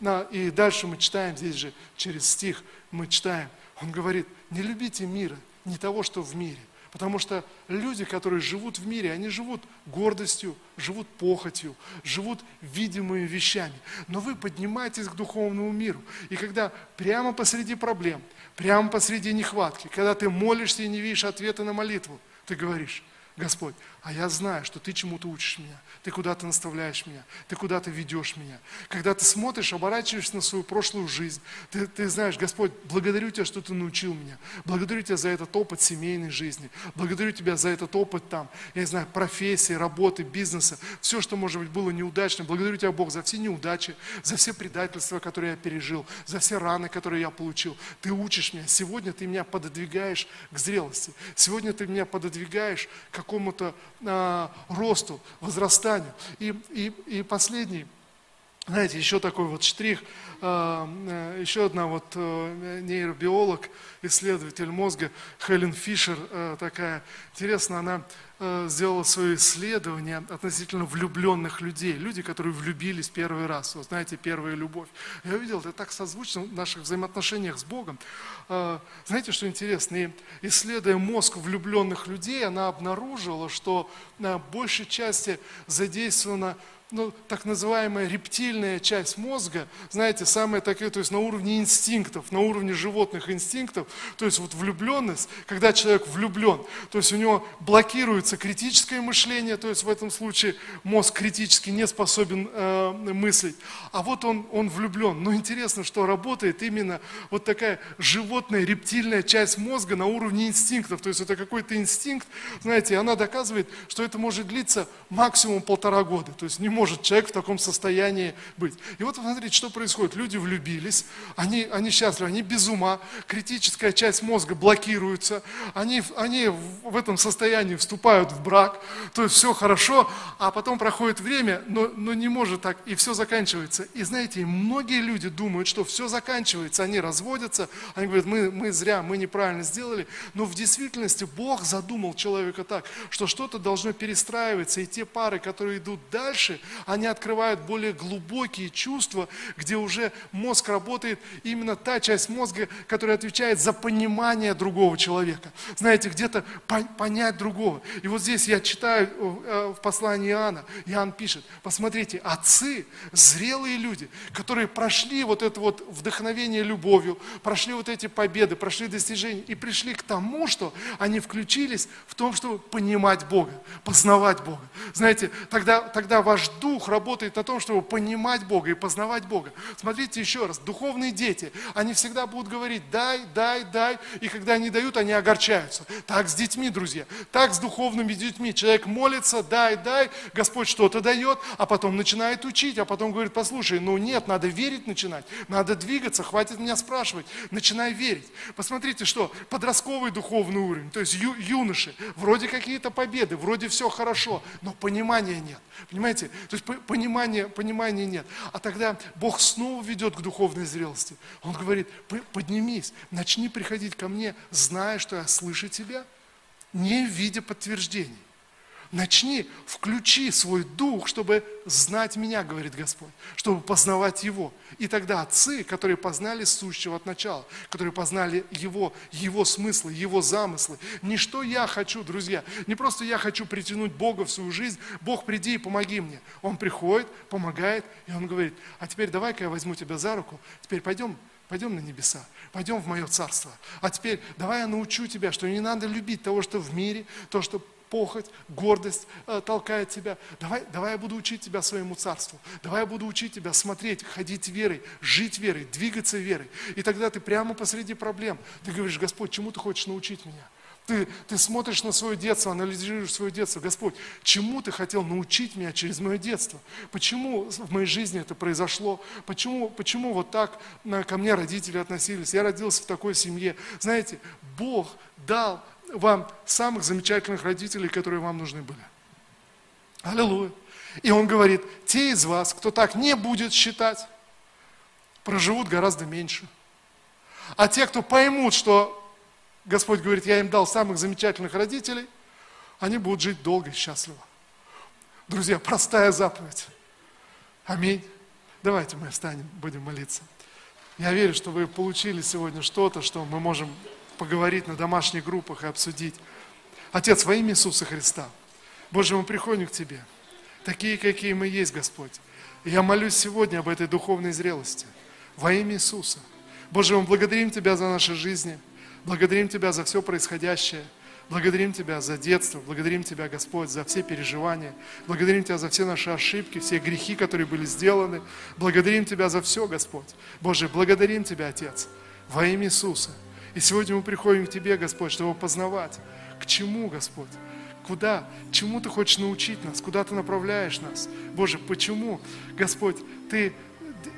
на, и дальше мы читаем здесь же, через стих мы читаем, он говорит, не любите мира, не того, что в мире Потому что люди, которые живут в мире, они живут гордостью, живут похотью, живут видимыми вещами. Но вы поднимаетесь к духовному миру. И когда прямо посреди проблем, прямо посреди нехватки, когда ты молишься и не видишь ответа на молитву, ты говоришь, Господь, а я знаю, что Ты чему-то учишь меня, Ты куда-то наставляешь меня, Ты куда-то ведешь меня. Когда ты смотришь, оборачиваешься на свою прошлую жизнь, ты, ты знаешь, Господь, благодарю Тебя, что Ты научил меня, благодарю Тебя за этот опыт семейной жизни, благодарю Тебя за этот опыт там, я не знаю, профессии, работы, бизнеса, все, что, может быть, было неудачным. Благодарю Тебя, Бог, за все неудачи, за все предательства, которые я пережил, за все раны, которые я получил. Ты учишь меня. Сегодня Ты меня пододвигаешь к зрелости. Сегодня Ты меня пододвигаешь к какому-то э, росту, возрастанию. И, и, и последний, знаете, еще такой вот штрих, э, э, еще одна вот э, нейробиолог, исследователь мозга Хелен Фишер, э, такая, интересно, она сделала свое исследование относительно влюбленных людей, люди, которые влюбились первый раз, вот знаете, первая любовь. Я увидел, это так созвучно в наших взаимоотношениях с Богом. Э, знаете, что интересно? И исследуя мозг влюбленных людей, она обнаружила, что на большей части задействована ну, так называемая рептильная часть мозга, знаете, самая такая, то есть на уровне инстинктов, на уровне животных инстинктов, то есть вот влюбленность, когда человек влюблен, то есть у него блокируется критическое мышление, то есть в этом случае мозг критически не способен э, мыслить, а вот он, он влюблен. Но интересно, что работает именно вот такая животная, рептильная часть мозга на уровне инстинктов, то есть это какой-то инстинкт, знаете, она доказывает, что это может длиться максимум полтора года, то есть не может человек в таком состоянии быть. И вот смотрите, что происходит. Люди влюбились, они, они счастливы, они без ума, критическая часть мозга блокируется, они, они в этом состоянии вступают в брак, то есть все хорошо, а потом проходит время, но, но не может так, и все заканчивается. И знаете, многие люди думают, что все заканчивается, они разводятся, они говорят, мы, мы зря, мы неправильно сделали, но в действительности Бог задумал человека так, что что-то должно перестраиваться, и те пары, которые идут дальше, они открывают более глубокие чувства, где уже мозг работает, именно та часть мозга, которая отвечает за понимание другого человека. Знаете, где-то понять другого. И вот здесь я читаю э, в послании Иоанна, Иоанн пишет, посмотрите, отцы, зрелые люди, которые прошли вот это вот вдохновение любовью, прошли вот эти победы, прошли достижения и пришли к тому, что они включились в том, чтобы понимать Бога, познавать Бога. Знаете, тогда, тогда ваш дух работает на том, чтобы понимать Бога и познавать Бога. Смотрите еще раз, духовные дети, они всегда будут говорить, дай, дай, дай, и когда они дают, они огорчаются. Так с детьми, друзья, так с духовными детьми. Человек молится, дай, дай, Господь что-то дает, а потом начинает учить, а потом говорит, послушай, ну нет, надо верить начинать, надо двигаться, хватит меня спрашивать, начинай верить. Посмотрите, что подростковый духовный уровень, то есть ю, юноши, вроде какие-то победы, вроде все хорошо, но понимания нет. Понимаете? То есть понимания, понимания нет. А тогда Бог снова ведет к духовной зрелости. Он говорит, поднимись, начни приходить ко мне, зная, что я слышу тебя, не в виде подтверждений. Начни, включи свой дух, чтобы знать меня, говорит Господь, чтобы познавать Его. И тогда отцы, которые познали сущего от начала, которые познали Его, Его смыслы, Его замыслы. Не что я хочу, друзья, не просто я хочу притянуть Бога в свою жизнь, Бог, приди и помоги мне. Он приходит, помогает, и Он говорит, а теперь давай-ка я возьму тебя за руку, теперь пойдем Пойдем на небеса, пойдем в мое царство. А теперь давай я научу тебя, что не надо любить того, что в мире, то, что похоть, гордость э, толкает тебя. Давай, давай я буду учить тебя своему царству. Давай я буду учить тебя смотреть, ходить верой, жить верой, двигаться верой. И тогда ты прямо посреди проблем. Ты говоришь, Господь, чему ты хочешь научить меня? Ты, ты смотришь на свое детство, анализируешь свое детство. Господь, чему ты хотел научить меня через мое детство? Почему в моей жизни это произошло? Почему, почему вот так ко мне родители относились? Я родился в такой семье. Знаете, Бог дал вам самых замечательных родителей, которые вам нужны были. Аллилуйя. И он говорит, те из вас, кто так не будет считать, проживут гораздо меньше. А те, кто поймут, что Господь говорит, я им дал самых замечательных родителей, они будут жить долго и счастливо. Друзья, простая заповедь. Аминь. Давайте мы встанем, будем молиться. Я верю, что вы получили сегодня что-то, что мы можем поговорить на домашних группах и обсудить. Отец, во имя Иисуса Христа, Боже, мы приходим к Тебе, такие, какие мы есть, Господь. И я молюсь сегодня об этой духовной зрелости. Во имя Иисуса. Боже, мы благодарим Тебя за наши жизни, благодарим Тебя за все происходящее – Благодарим Тебя за детство, благодарим Тебя, Господь, за все переживания, благодарим Тебя за все наши ошибки, все грехи, которые были сделаны. Благодарим Тебя за все, Господь. Боже, благодарим Тебя, Отец, во имя Иисуса. И сегодня мы приходим к Тебе, Господь, чтобы познавать, к чему, Господь, куда, чему Ты хочешь научить нас, куда Ты направляешь нас. Боже, почему, Господь, Ты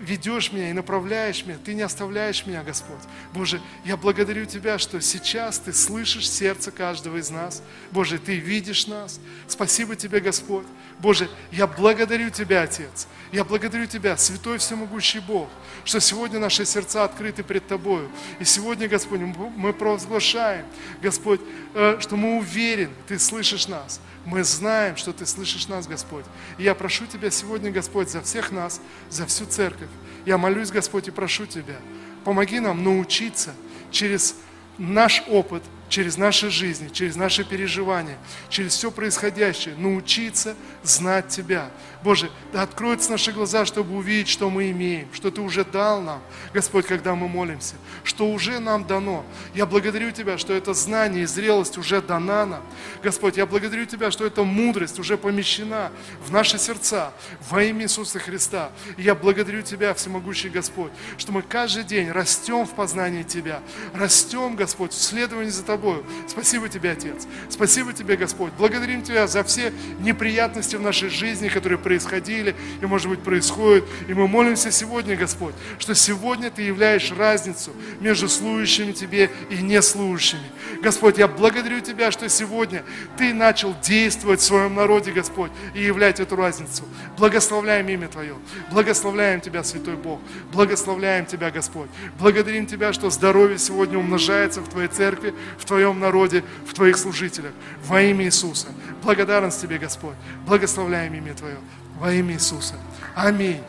ведешь меня и направляешь меня, Ты не оставляешь меня, Господь. Боже, я благодарю Тебя, что сейчас Ты слышишь сердце каждого из нас. Боже, Ты видишь нас. Спасибо Тебе, Господь. Боже, я благодарю Тебя, Отец. Я благодарю Тебя, Святой Всемогущий Бог, что сегодня наши сердца открыты пред Тобою. И сегодня, Господь, мы провозглашаем, Господь, э, что мы уверены, Ты слышишь нас. Мы знаем, что Ты слышишь нас, Господь. И я прошу Тебя сегодня, Господь, за всех нас, за всю церковь. Я молюсь, Господь, и прошу Тебя, помоги нам научиться через наш опыт – через наши жизни, через наши переживания, через все происходящее, научиться знать Тебя. Боже, да откроются наши глаза, чтобы увидеть, что мы имеем, что Ты уже дал нам, Господь, когда мы молимся, что уже нам дано. Я благодарю Тебя, что это знание и зрелость уже дана нам. Господь, я благодарю Тебя, что эта мудрость уже помещена в наши сердца во имя Иисуса Христа. И я благодарю Тебя, Всемогущий Господь, что мы каждый день растем в познании Тебя, растем, Господь, в следовании за Тобой, тобою. Спасибо тебе, Отец. Спасибо тебе, Господь. Благодарим тебя за все неприятности в нашей жизни, которые происходили и, может быть, происходят. И мы молимся сегодня, Господь, что сегодня ты являешь разницу между служащими тебе и неслужащими. Господь, я благодарю тебя, что сегодня ты начал действовать в своем народе, Господь, и являть эту разницу. Благословляем имя Твое. Благословляем Тебя, Святой Бог. Благословляем Тебя, Господь. Благодарим Тебя, что здоровье сегодня умножается в Твоей церкви, в Твоем народе, в Твоих служителях. Во имя Иисуса. Благодарность Тебе, Господь. Благословляем имя Твое. Во имя Иисуса. Аминь.